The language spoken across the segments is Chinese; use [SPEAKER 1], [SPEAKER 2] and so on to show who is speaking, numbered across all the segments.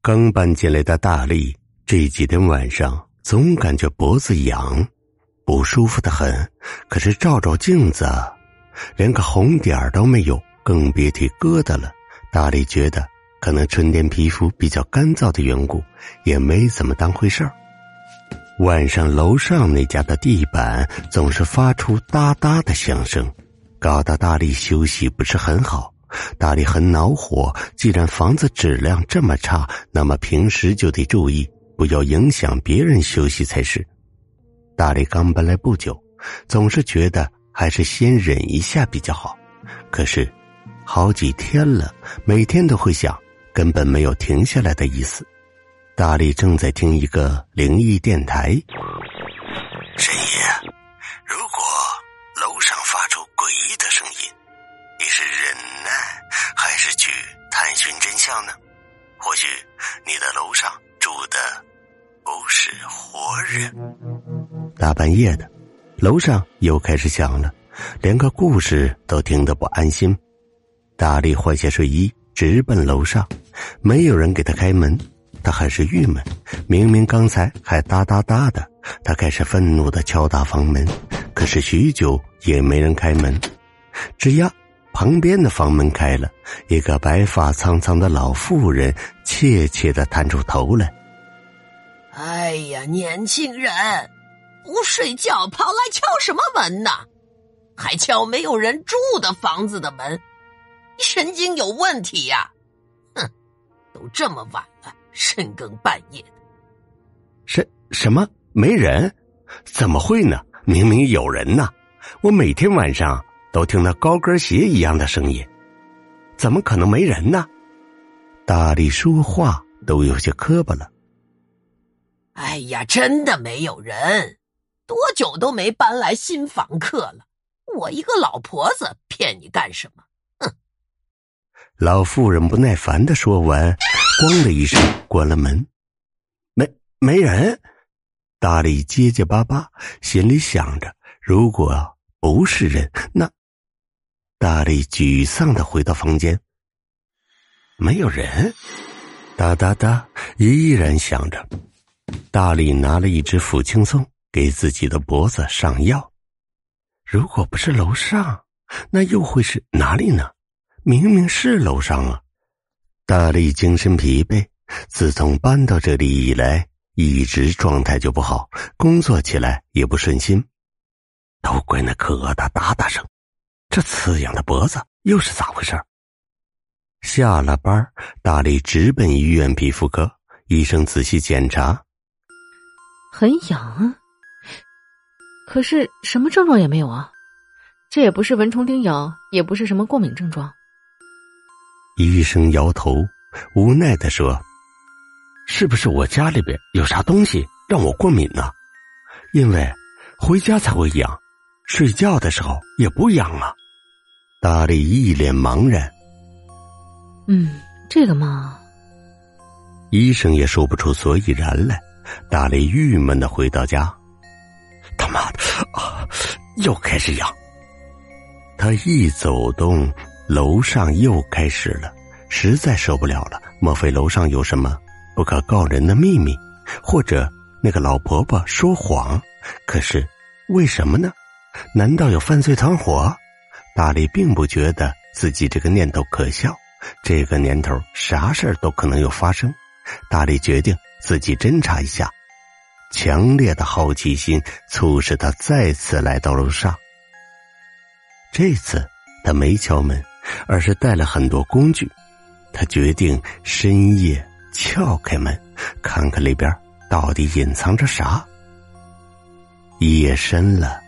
[SPEAKER 1] 刚搬进来的大力这几天晚上总感觉脖子痒，不舒服的很。可是照照镜子，连个红点儿都没有，更别提疙瘩了。大力觉得可能春天皮肤比较干燥的缘故，也没怎么当回事儿。晚上楼上那家的地板总是发出哒哒的响声，搞得大力休息不是很好。大力很恼火，既然房子质量这么差，那么平时就得注意，不要影响别人休息才是。大力刚搬来不久，总是觉得还是先忍一下比较好。可是，好几天了，每天都会想，根本没有停下来的意思。大力正在听一个灵异电台，
[SPEAKER 2] 深夜，如果楼上发出诡异的声音，是忍耐还是去探寻真相呢？或许你的楼上住的不是活人。
[SPEAKER 1] 大半夜的，楼上又开始响了，连个故事都听得不安心。大力换下睡衣，直奔楼上，没有人给他开门。他很是郁闷，明明刚才还哒哒哒的，他开始愤怒的敲打房门，可是许久也没人开门。吱呀，旁边的房门开了，一个白发苍苍的老妇人怯怯的探出头来。
[SPEAKER 3] 哎呀，年轻人，不睡觉跑来敲什么门呢？还敲没有人住的房子的门，你神经有问题呀！哼，都这么晚了。深更半夜的，
[SPEAKER 1] 什什么没人？怎么会呢？明明有人呢！我每天晚上都听到高跟鞋一样的声音，怎么可能没人呢？大力说话都有些磕巴了。
[SPEAKER 3] 哎呀，真的没有人，多久都没搬来新房客了。我一个老婆子骗你干什么？哼！
[SPEAKER 1] 老妇人不耐烦的说完。咣的一声，关了门，没没人。大力结结巴巴，心里想着：如果不是人，那……大力沮丧的回到房间，没有人。哒哒哒，依然响着。大力拿了一支抚轻松，给自己的脖子上药。如果不是楼上，那又会是哪里呢？明明是楼上啊！大力精神疲惫，自从搬到这里以来，一直状态就不好，工作起来也不顺心。都怪那可恶的哒哒声，这刺痒的脖子又是咋回事？下了班，大力直奔医院皮肤科，医生仔细检查，
[SPEAKER 4] 很痒，可是什么症状也没有啊，这也不是蚊虫叮咬，也不是什么过敏症状。
[SPEAKER 1] 医生摇头，无奈的说：“是不是我家里边有啥东西让我过敏呢？因为回家才会痒，睡觉的时候也不痒了。”大力一脸茫然。
[SPEAKER 4] 嗯，这个嘛，
[SPEAKER 1] 医生也说不出所以然来。大力郁闷的回到家，他妈的啊，又开始痒。他一走动。楼上又开始了，实在受不了了。莫非楼上有什么不可告人的秘密，或者那个老婆婆说谎？可是为什么呢？难道有犯罪团伙？大力并不觉得自己这个念头可笑。这个年头，啥事儿都可能有发生。大力决定自己侦查一下。强烈的好奇心促使他再次来到楼上。这次他没敲门。而是带了很多工具，他决定深夜撬开门，看看里边到底隐藏着啥。夜深了，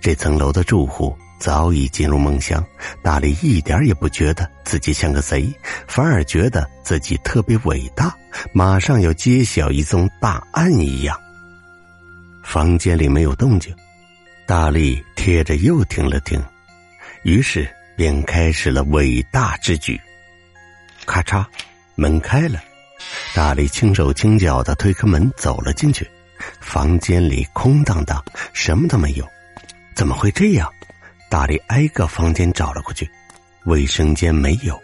[SPEAKER 1] 这层楼的住户早已进入梦乡。大力一点也不觉得自己像个贼，反而觉得自己特别伟大，马上要揭晓一宗大案一样。房间里没有动静，大力贴着又听了听，于是。便开始了伟大之举。咔嚓，门开了，大力轻手轻脚的推开门走了进去。房间里空荡荡，什么都没有。怎么会这样？大力挨个房间找了过去，卫生间没有，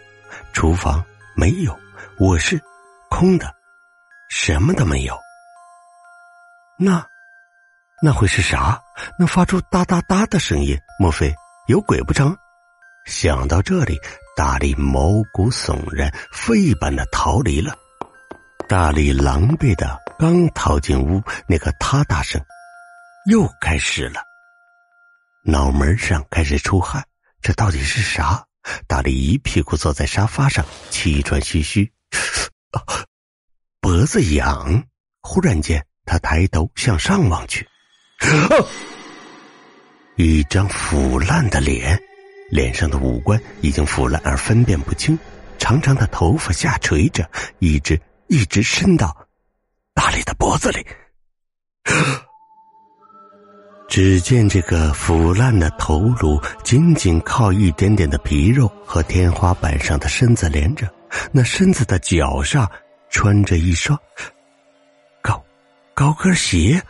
[SPEAKER 1] 厨房没有，卧室空的，什么都没有。那，那会是啥？能发出哒哒哒的声音？莫非有鬼不成？想到这里，大力毛骨悚然，飞一般的逃离了。大力狼狈的刚逃进屋，那个嗒嗒声又开始了。脑门上开始出汗，这到底是啥？大力一屁股坐在沙发上，气喘吁吁，脖子痒。忽然间，他抬头向上望去，一张腐烂的脸，脸上的五官已经腐烂而分辨不清，长长的头发下垂着，一直一直伸到大力的脖子里。只见这个腐烂的头颅仅仅靠一点点的皮肉和天花板上的身子连着，那身子的脚上穿着一双高高跟鞋。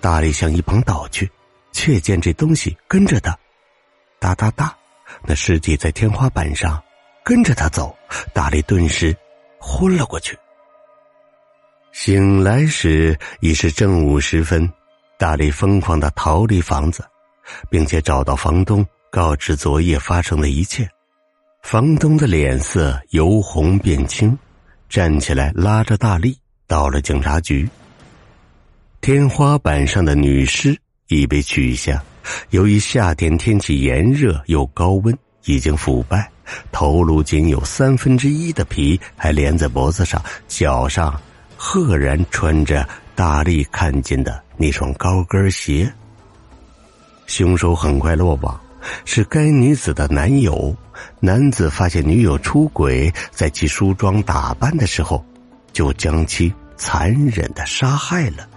[SPEAKER 1] 大力向一旁倒去，却见这东西跟着他，哒哒哒，那尸体在天花板上跟着他走，大力顿时昏了过去。醒来时已是正午时分。大力疯狂的逃离房子，并且找到房东，告知昨夜发生的一切。房东的脸色由红变青，站起来拉着大力到了警察局。天花板上的女尸已被取下，由于夏天天气炎热又高温，已经腐败，头颅仅有三分之一的皮还连在脖子上，脚上赫然穿着大力看见的。那双高跟鞋。凶手很快落网，是该女子的男友。男子发现女友出轨，在其梳妆打扮的时候，就将其残忍的杀害了。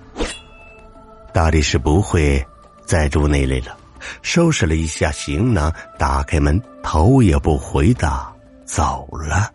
[SPEAKER 1] 大力是不会再住那里了，收拾了一下行囊，打开门，头也不回的走了。